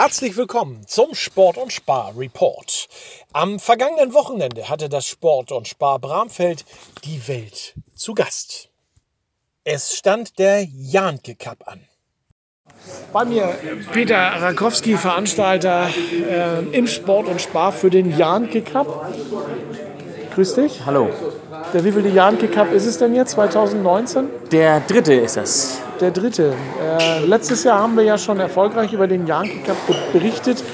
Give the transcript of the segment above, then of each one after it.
Herzlich willkommen zum Sport und Spar Report. Am vergangenen Wochenende hatte das Sport und Spar Bramfeld die Welt zu Gast. Es stand der Janke Cup an. Bei mir Peter Rakowski, Veranstalter äh, im Sport und Spar für den Janke Cup. Grüß dich. Hallo. Der wievielte Janke Cup ist es denn jetzt? 2019? Der dritte ist es. Der dritte. Äh, letztes Jahr haben wir ja schon erfolgreich über den Yankee Cup berichtet.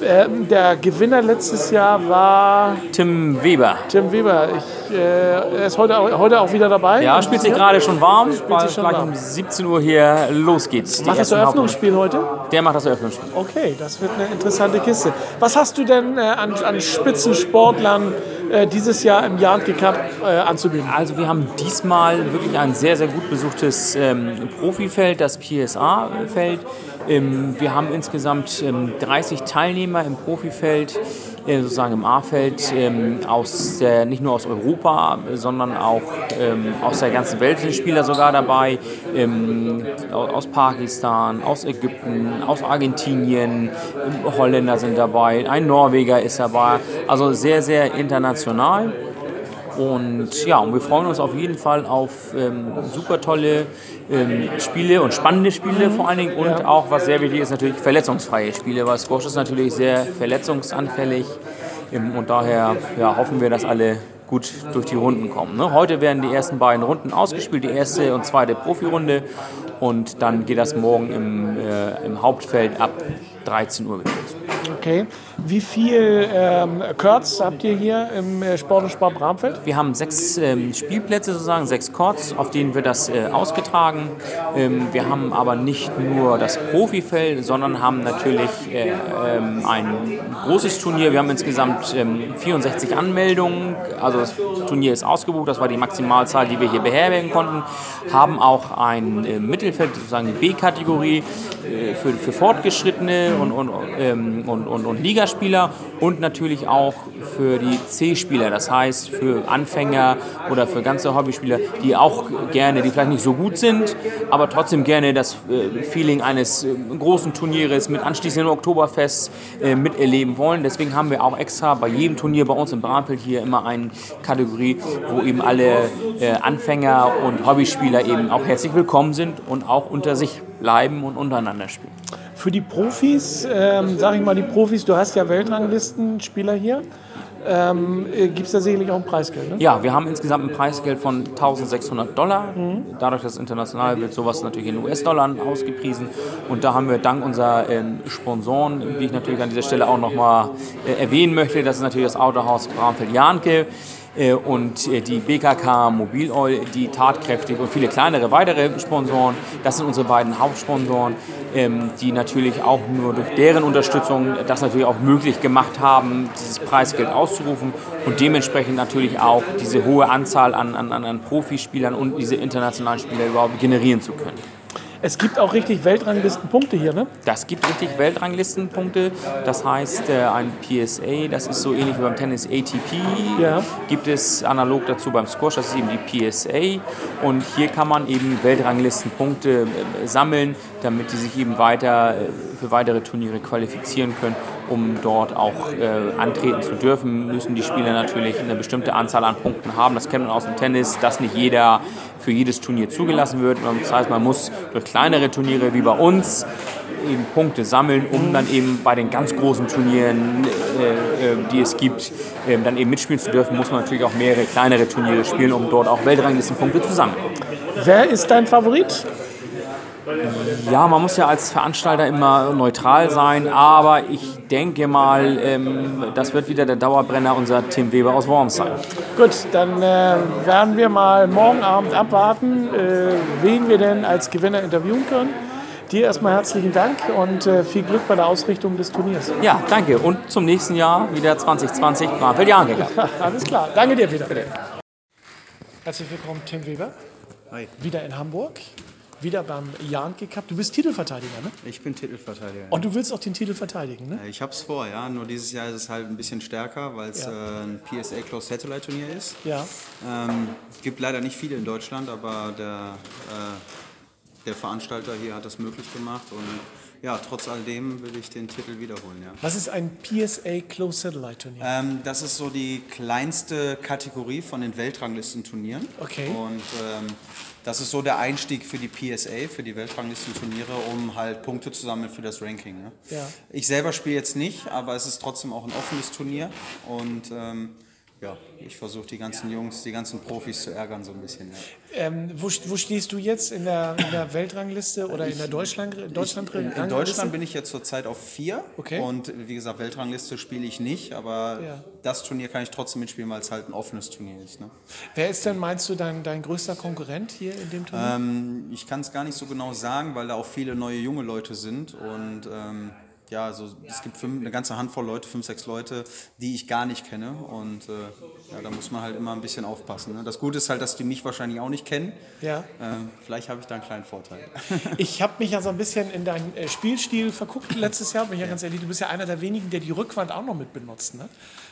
Ähm, der Gewinner letztes Jahr war Tim Weber. Tim Weber. Ich, äh, er ist heute, heute auch wieder dabei. Ja, spielt sich gerade schon warm, Spielt weil sich schon gleich warm. um 17 Uhr hier los geht's. Macht das Eröffnungsspiel heute? Der macht das Eröffnungsspiel. Okay, das wird eine interessante Kiste. Was hast du denn äh, an, an Spitzensportlern äh, dieses Jahr im Yankee Cup äh, anzubieten? Also wir haben diesmal wirklich ein sehr, sehr gut besuchtes ähm, Profifeld, das PSA-Feld. Ähm, wir haben insgesamt ähm, 30 Teilnehmer im Profifeld, sozusagen im A-Feld, ähm, aus der, nicht nur aus Europa, äh, sondern auch ähm, aus der ganzen Welt sind Spieler sogar dabei, ähm, au- aus Pakistan, aus Ägypten, aus Argentinien, Holländer sind dabei, ein Norweger ist dabei, also sehr, sehr international. Und ja, und wir freuen uns auf jeden Fall auf ähm, super tolle ähm, Spiele und spannende Spiele vor allen Dingen und auch, was sehr wichtig ist, natürlich verletzungsfreie Spiele, weil Squash ist natürlich sehr verletzungsanfällig ähm, und daher ja, hoffen wir, dass alle gut durch die Runden kommen. Ne? Heute werden die ersten beiden Runden ausgespielt, die erste und zweite Profirunde und dann geht das morgen im, äh, im Hauptfeld ab 13 Uhr. Okay. Wie viel ähm, Kurz habt ihr hier im äh, Sport und Spar Bramfeld? Wir haben sechs ähm, Spielplätze sozusagen, sechs Courts, auf denen wird das äh, ausgetragen. Ähm, wir haben aber nicht nur das Profifeld, sondern haben natürlich äh, ähm, ein großes Turnier. Wir haben insgesamt ähm, 64 Anmeldungen, also das Turnier ist ausgebucht, das war die Maximalzahl, die wir hier beherbergen konnten. Haben auch ein äh, Mittelfeld, sozusagen die B-Kategorie äh, für, für Fortgeschrittene und, und, ähm, und, und, und Ligaspieler und natürlich auch für die C-Spieler, das heißt für Anfänger oder für ganze Hobbyspieler, die auch gerne, die vielleicht nicht so gut sind, aber trotzdem gerne das äh, Feeling eines äh, großen Turnieres mit anschließendem Oktoberfest äh, miterleben wollen. Deswegen haben wir auch extra bei jedem Turnier bei uns im Bramfeld hier immer eine Kategorie, wo eben alle Anfänger und Hobbyspieler eben auch herzlich willkommen sind und auch unter sich bleiben und untereinander spielen. Für die Profis, ähm, sag ich mal, die Profis, du hast ja Weltranglistenspieler hier. Ähm, Gibt es da sicherlich auch ein Preisgeld, ne? Ja, wir haben insgesamt ein Preisgeld von 1600 Dollar. Dadurch, dass es international wird, sowas natürlich in US-Dollar ausgepriesen. Und da haben wir dank unserer ähm, Sponsoren, die ich natürlich an dieser Stelle auch nochmal äh, erwähnen möchte, das ist natürlich das Autohaus Bramfeld-Jahnke äh, und äh, die BKK Mobil Oil, die tatkräftig und viele kleinere weitere Sponsoren. Das sind unsere beiden Hauptsponsoren, ähm, die natürlich auch nur durch deren Unterstützung das natürlich auch möglich gemacht haben, dieses Preisgeld auszurufen und dementsprechend natürlich auch diese hohe Anzahl an, an, an an Profispielern und diese internationalen Spieler überhaupt generieren zu können. Es gibt auch richtig Weltranglistenpunkte hier, ne? Das gibt richtig Weltranglistenpunkte. Das heißt, äh, ein PSA, das ist so ähnlich wie beim Tennis ATP, Ja. gibt es analog dazu beim Squash, das ist eben die PSA. Und hier kann man eben Weltranglistenpunkte äh, sammeln, damit die sich eben weiter äh, für weitere Turniere qualifizieren können. Um dort auch äh, antreten zu dürfen, müssen die Spieler natürlich eine bestimmte Anzahl an Punkten haben. Das kennt man aus dem Tennis, dass nicht jeder für jedes Turnier zugelassen wird. Das heißt, man muss durch kleinere Turniere wie bei uns eben Punkte sammeln, um dann eben bei den ganz großen Turnieren, äh, äh, die es gibt, ähm, dann eben mitspielen zu dürfen, muss man natürlich auch mehrere kleinere Turniere spielen, um dort auch Weltranglistenpunkte zu sammeln. Wer ist dein Favorit? Ja, man muss ja als Veranstalter immer neutral sein, aber ich denke mal, ähm, das wird wieder der Dauerbrenner unser Tim Weber aus Worms sein. Gut, dann äh, werden wir mal morgen Abend abwarten, äh, wen wir denn als Gewinner interviewen können. Dir erstmal herzlichen Dank und äh, viel Glück bei der Ausrichtung des Turniers. Ja, danke und zum nächsten Jahr wieder 2020 Bramfeld Jahngegangen. Alles klar, danke dir, Peter. Herzlich willkommen, Tim Weber. Hi, Wieder in Hamburg, wieder beim Jahnke Cup. Du bist Titelverteidiger, ne? ich bin Titelverteidiger. Und du willst auch den Titel verteidigen, ne? Ich hab's vor, ja. Nur dieses Jahr ist es halt ein bisschen stärker, weil es Ja. äh, ein PSA Closed Satellite Turnier ist. Ja. Ähm, gibt leider nicht viele in Deutschland, aber der, äh, der Veranstalter hier hat das möglich gemacht und ja, trotz alledem will ich den Titel wiederholen. Ja. Was ist ein PSA Close Satellite Turnier? Ähm, das ist so die kleinste Kategorie von den Weltranglistenturnieren. Okay. Und ähm, das ist so der Einstieg für die PSA, für die Weltranglistenturniere, um halt Punkte zu sammeln für das Ranking. Ne? Ja. Ich selber spiele jetzt nicht, aber es ist trotzdem auch ein offenes Turnier. Und ähm, ja, ich versuche die ganzen Jungs, die ganzen Profis zu ärgern so ein bisschen. Ja. Ähm, wo, wo stehst du jetzt in der, in der Weltrangliste oder in der Deutschland, Deutschland In, in Deutschland bin ich jetzt zurzeit auf vier. Okay. Und wie gesagt, Weltrangliste spiele ich nicht, aber Ja. das Turnier kann ich trotzdem mitspielen, weil es halt ein offenes Turnier ist. Ne? Wer ist denn, meinst du, dein, dein größter Konkurrent hier in dem Turnier? Ähm, ich kann es gar nicht so genau sagen, weil da auch viele neue junge Leute sind und ähm, ja, also es gibt fünf, eine ganze Handvoll Leute, fünf, sechs Leute, die ich gar nicht kenne und äh, ja, da muss man halt immer ein bisschen aufpassen. Ne? Das Gute ist halt, dass die mich wahrscheinlich auch nicht kennen. Ja. Ähm, vielleicht habe ich da einen kleinen Vorteil. Ich habe mich ja so ein bisschen in deinen äh, Spielstil verguckt letztes Jahr, bin ich ja ganz ehrlich, du bist ja einer der wenigen, der die Rückwand auch noch mit benutzt, ne?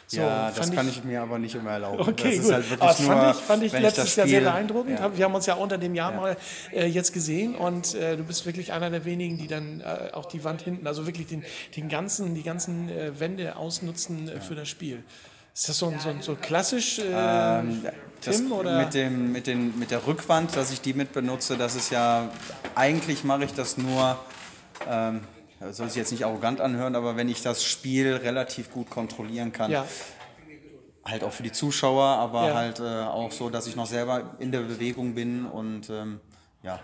So, ja, das kann ich mir aber nicht immer erlauben. Okay, das gut. ist halt wirklich Aber das nur, fand ich, fand ich letztes das Jahr sehr beeindruckend. Ja. Wir haben uns ja unter dem Jahr mal äh, jetzt gesehen und äh, du bist wirklich einer der wenigen, die dann äh, auch die Wand hinten, also wirklich den, den ganzen, die ganzen äh, Wände ausnutzen äh, für das Spiel. Ist das so, ein- so, so klassisch, äh, Ähm, Tim? Oder? Mit, dem, mit, den, mit der Rückwand, dass ich die mit benutze, das ist ja, eigentlich mache ich das nur, ähm, das soll sich jetzt nicht arrogant anhören, aber wenn ich das Spiel relativ gut kontrollieren kann. ja, Halt auch für die Zuschauer, aber Ja. halt äh, auch so, dass ich noch selber in der Bewegung bin und ähm, ja.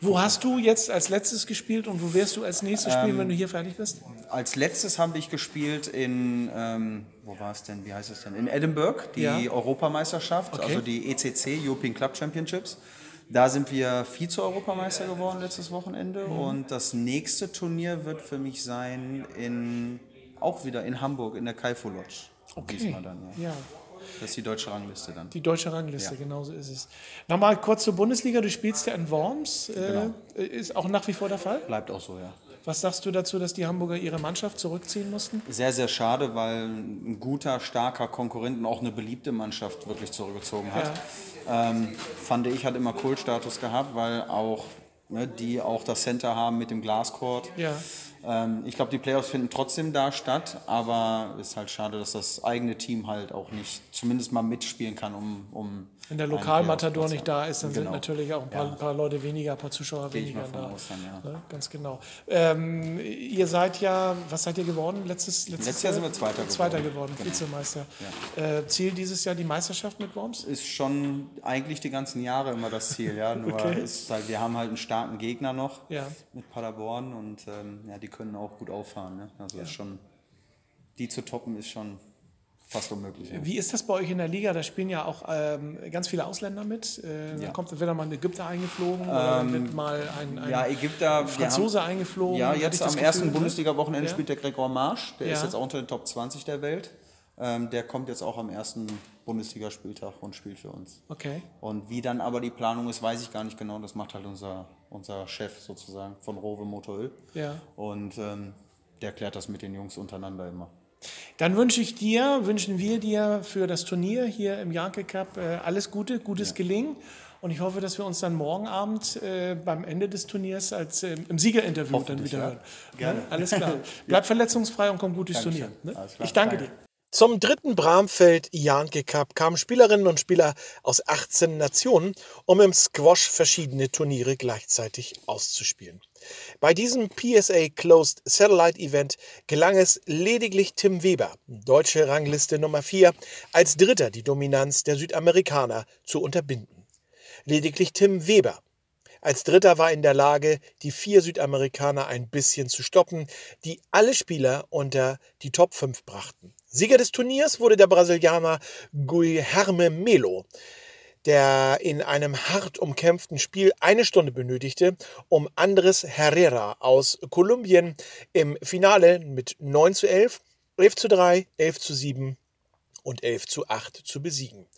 Wo hast du jetzt als letztes gespielt und wo wirst du als nächstes Ähm, spielen, wenn du hier fertig bist? Als letztes habe ich gespielt in, ähm, wo war es denn, wie heißt es denn? In Edinburgh, die Ja. Europameisterschaft, Okay. also die ECC, European Club Championships. Da sind wir Vize-Europameister geworden letztes Wochenende Mhm. und das nächste Turnier wird für mich sein in, auch wieder in Hamburg, in der Kaifu Lodge. Diesmal dann, ja. ja. Das ist die deutsche Rangliste dann. Die deutsche Rangliste, Ja. genau so ist es. Nochmal kurz zur Bundesliga. Du spielst ja in Worms. Äh, Genau. Ist auch nach wie vor der Fall. Bleibt auch so, ja. Was sagst du dazu, dass die Hamburger ihre Mannschaft zurückziehen mussten? Sehr, sehr schade, weil ein guter, starker Konkurrent und auch eine beliebte Mannschaft wirklich zurückgezogen hat. Ähm, fand ich, hat immer Kultstatus gehabt, weil auch ne, die auch das Center haben mit dem Glascourt. Ja. Ähm, ich glaube, die Playoffs finden trotzdem da statt, aber es ist halt schade, dass das eigene Team halt auch nicht zumindest mal mitspielen kann, um. um Wenn der Lokalmatador nicht da ist, dann sind Genau. natürlich auch ein paar, Ja. paar Leute weniger, ein paar Zuschauer Gehe weniger da. aus dann, ja. Ne? Ganz genau. Ähm, ihr seid ja, was seid ihr geworden? Letztes, letztes, Letztes Jahr sind wir Zweiter Zweiter geworden. geworden, Genau. Vizemeister. Äh, Ziel dieses Jahr die Meisterschaft mit Worms? ist schon eigentlich die ganzen Jahre immer das Ziel, ja. Nur Okay. ist halt, wir haben halt einen starken Gegner noch Ja. mit Paderborn und ähm, ja, die können auch gut auffahren. Ne? Also ist schon, die zu toppen ist schon fast unmöglich. Ja. Wie ist das bei euch in der Liga? Da spielen ja auch ähm, ganz viele Ausländer mit. Äh, Da Ja. Ähm, kommt entweder mal ein Ägypter eingeflogen oder wird mal ein, ein Ja, Ägypter. Franzose haben, eingeflogen. Ja, jetzt am ersten ne? Bundesliga-Wochenende Ja. spielt der Gregor Marsch. Der ist Ja. jetzt auch unter den Top 20 der Welt. Ähm, der kommt jetzt auch am ersten Bundesligaspieltag und spielt für uns. Okay. Und wie dann aber die Planung ist, weiß ich gar nicht genau. Das macht halt unser, unser Chef sozusagen von Rowe Motoröl. Ja. Und ähm, der klärt das mit den Jungs untereinander immer. Dann wünsche ich dir, wünschen wir dir für das Turnier hier im Janke Cup äh, alles Gute, gutes Gelingen. Und ich hoffe, dass wir uns dann morgen Abend äh, beim Ende des Turniers als äh, im Siegerinterview dann wieder ja. hören. Gerne. Ne? Alles klar. Bleib verletzungsfrei und komm gut durchs Turnier. Ne? Ich Danke. dir. Zum dritten Bramfeld Janke Cup kamen Spielerinnen und Spieler aus 18 Nationen, um im Squash verschiedene Turniere gleichzeitig auszuspielen. Bei diesem PSA Closed Satellite Event gelang es lediglich Tim Weber, deutsche Rangliste Nummer 4, als Dritter die Dominanz der Südamerikaner zu unterbinden. Lediglich Tim Weber als Dritter war in der Lage, die vier Südamerikaner ein bisschen zu stoppen, die alle Spieler unter die Top 5 brachten. Sieger des Turniers wurde der Brasilianer Guilherme Melo, der in einem hart umkämpften Spiel eine Stunde benötigte, um Andres Herrera aus Kolumbien im Finale mit 9 zu 11, 11 zu 3, 11 zu 7 und 11 zu 8 zu besiegen.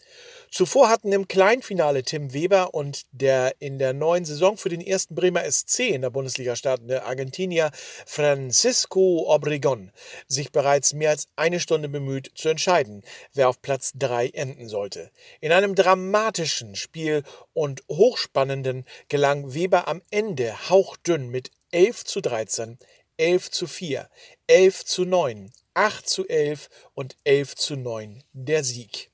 Zuvor hatten im Kleinfinale Tim Weber und der in der neuen Saison für den ersten Bremer SC in der Bundesliga startende Argentinier Francisco Obregon sich bereits mehr als eine Stunde bemüht zu entscheiden, wer auf Platz 3 enden sollte. In einem dramatischen Spiel und hochspannenden gelang Weber am Ende hauchdünn mit 11 zu 13, 11 zu 4, 11 zu 9, 8 zu 11 und 11 zu 9 der Sieg.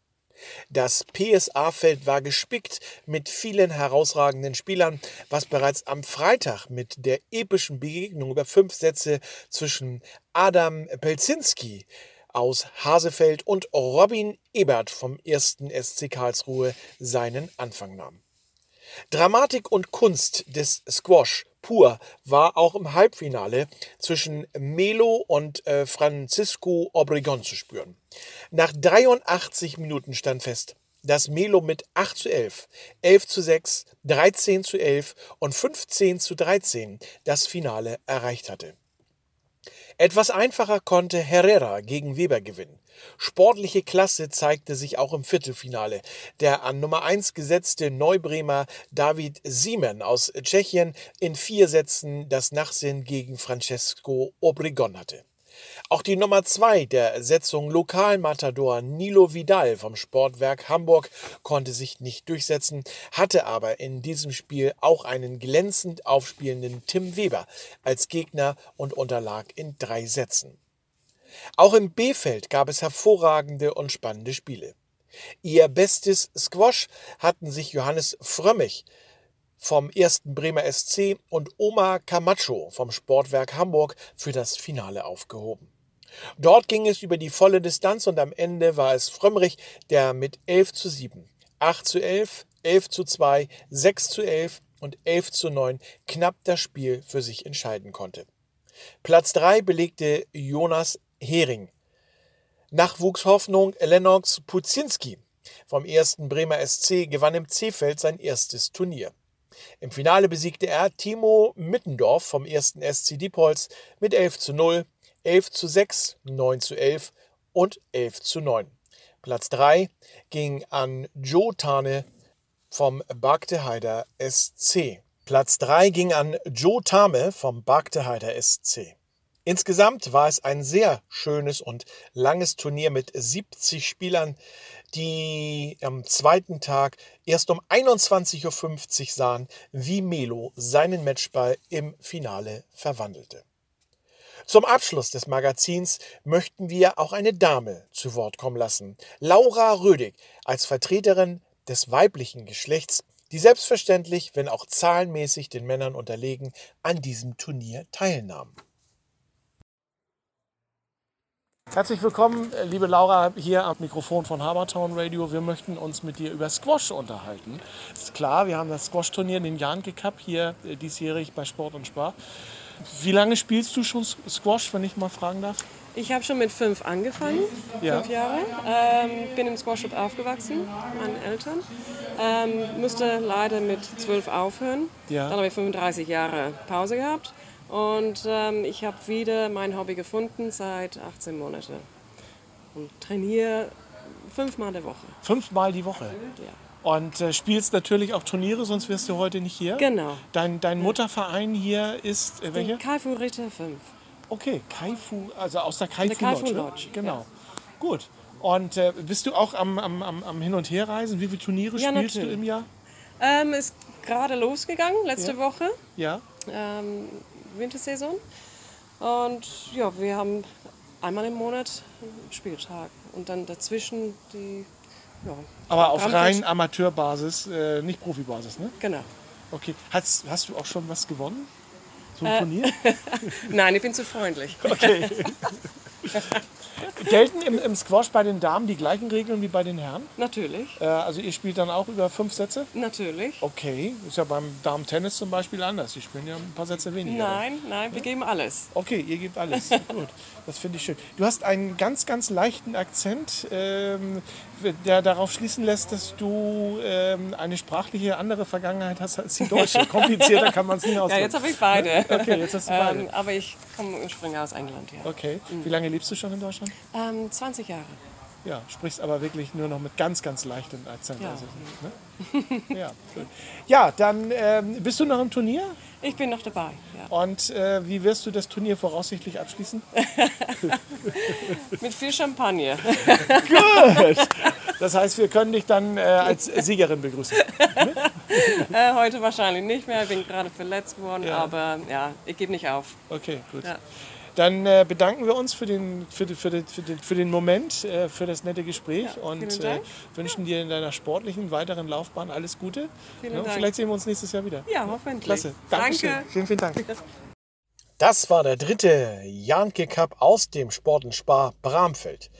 Das PSA-Feld war gespickt mit vielen herausragenden Spielern, was bereits am Freitag mit der epischen Begegnung über fünf Sätze zwischen Adam Pelzinski aus Hasefeld und Robin Ebert vom 1. SC Karlsruhe seinen Anfang nahm. Dramatik und Kunst des Squash pur war auch im Halbfinale zwischen Melo und äh, Francisco Obregon zu spüren. Nach 83 Minuten stand fest, dass Melo mit 8 zu 11, 11 zu 6, 13 zu 11 und 15 zu 13 das Finale erreicht hatte. Etwas einfacher konnte Herrera gegen Weber gewinnen. Sportliche Klasse zeigte sich auch im Viertelfinale. Der an Nummer 1 gesetzte Neubremer David Siemen aus Tschechien in vier Sätzen das Nachsehen gegen Francesco Obregon hatte. Auch die Nummer 2 der Setzung Lokalmatador Nilo Vidal vom Sportwerk Hamburg konnte sich nicht durchsetzen, hatte aber in diesem Spiel auch einen glänzend aufspielenden Tim Weber als Gegner und unterlag in drei Sätzen. Auch im B-Feld gab es hervorragende und spannende Spiele. Ihr bestes Squash hatten sich Johannes Frömmig vom 1. Bremer SC und Omar Camacho vom Sportwerk Hamburg für das Finale aufgehoben. Dort ging es über die volle Distanz und am Ende war es Frömmrich, der mit 11 zu 7, 8 zu 11, 11 zu 2, 6 zu 11 und 11 zu 9 knapp das Spiel für sich entscheiden konnte. Platz 3 belegte Jonas Hering. Nachwuchshoffnung Lennox Puzinski vom 1. Bremer SC gewann im C-Feld sein erstes Turnier. Im Finale besiegte er Timo Mittendorf vom 1. SC Diepholz mit 11 zu 0, 11 zu 6, 9 zu 11 und 11 zu 9. Platz 3 ging an Joe Tane vom Bagdeheider SC. Platz 3 ging an Joe Tame vom Bagdeheider SC. Insgesamt war es ein sehr schönes und langes Turnier mit 70 Spielern, die am zweiten Tag erst um 21.50 Uhr sahen, wie Melo seinen Matchball im Finale verwandelte. Zum Abschluss des Magazins möchten wir auch eine Dame zu Wort kommen lassen. Laura Rödig als Vertreterin des weiblichen Geschlechts, die selbstverständlich, wenn auch zahlenmäßig den Männern unterlegen, an diesem Turnier teilnahm. Herzlich willkommen, liebe Laura, hier am Mikrofon von Habertown Radio. Wir möchten uns mit dir über Squash unterhalten. Ist klar, wir haben das Squash-Turnier, den Janke Cup, hier äh, diesjährig bei Sport und Spar. Wie lange spielst du schon Squash, wenn ich mal fragen darf? Ich habe schon mit fünf angefangen, Ja. fünf Jahre. Ähm, bin im Squash aufgewachsen, meinen Eltern. Ähm, musste leider mit zwölf aufhören. Ja. Dann habe ich 35 Jahre Pause gehabt. Und ähm, ich habe wieder mein Hobby gefunden seit 18 Monaten. Und trainiere fünfmal die Woche. Fünfmal die Woche. Ja. Und äh, spielst natürlich auch Turniere, sonst wärst du heute nicht hier. Genau. Dein, dein Mutterverein hier ist äh, welcher? Kaifu Ritter 5. Okay, Kaifu, also aus der Kaifu, Der Kaifu Lodge. ne? Lodge, Genau. ja. Gut. Und äh, bist du auch am, am, am, Hin- und Herreisen? Wie viele Turniere Ja, spielst du natürlich. im Jahr? Ähm, ist gerade losgegangen, letzte Ja. Woche. Ja. ähm, Wintersaison. Und ja, wir haben einmal im Monat einen Spieltag und dann dazwischen die. Ja, Aber auf rein Amateurbasis, äh, nicht Profibasis, ne? Genau. Okay. Hast, hast du auch schon was gewonnen? So ein Äh. Turnier? Nein, ich bin zu freundlich. Okay. Gelten im, im Squash bei den Damen die gleichen Regeln wie bei den Herren? Natürlich, Äh, also ihr spielt dann auch über fünf Sätze? natürlich. Okay, ist ja beim Damen-Tennis zum Beispiel anders. Die spielen ja ein paar Sätze weniger. Nein, nein, wir geben alles. Okay, ihr gebt alles. Gut, das finde ich schön. Du hast einen ganz, ganz leichten Akzent, ähm, der darauf schließen lässt, dass du ähm, eine sprachliche andere Vergangenheit hast als die deutsche. Komplizierter kann man es nicht Ja, ausdrücken. jetzt habe ich beide. Okay, jetzt hast du beide. Ähm, aber ich komme ursprünglich aus England, ja. Okay, wie lange lebst du schon in Deutschland? Ähm, 20 Jahre. Ja, sprichst aber wirklich nur noch mit ganz, ganz leichtem Akzent. Ja. Also, ne? ja, gut. ja, dann ähm, bist du noch im Turnier Ich bin noch dabei. Ja. und äh, wie wirst du das Turnier voraussichtlich abschließen? Mit viel Champagner. Das heißt, wir können dich dann äh, als Siegerin begrüßen. Äh, heute wahrscheinlich nicht mehr. Ich bin gerade verletzt worden, Ja. aber ja, ich gebe nicht auf. Okay, gut. Ja. Dann äh, bedanken wir uns für den, für, die, für, die, für, den, für den Moment, äh, für das nette Gespräch Ja, und äh, wünschen dir in deiner sportlichen weiteren Laufbahn alles Gute. Vielen Ja, und Dank. Vielleicht sehen wir uns nächstes Jahr wieder. Ja, hoffentlich. Klasse. Dankeschön. Danke. Vielen, vielen Dank. Das war der dritte Janke Cup aus dem Sport und Spar Bramfeld.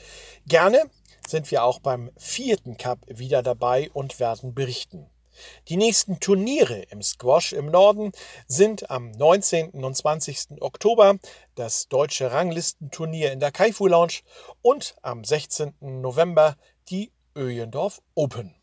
Gerne sind wir auch beim vierten Cup wieder dabei und werden berichten. Die nächsten Turniere im Squash im Norden sind am 19. und 20. Oktober das deutsche Ranglistenturnier in der Kaifu Lounge und am 16. November die Öjendorf Open.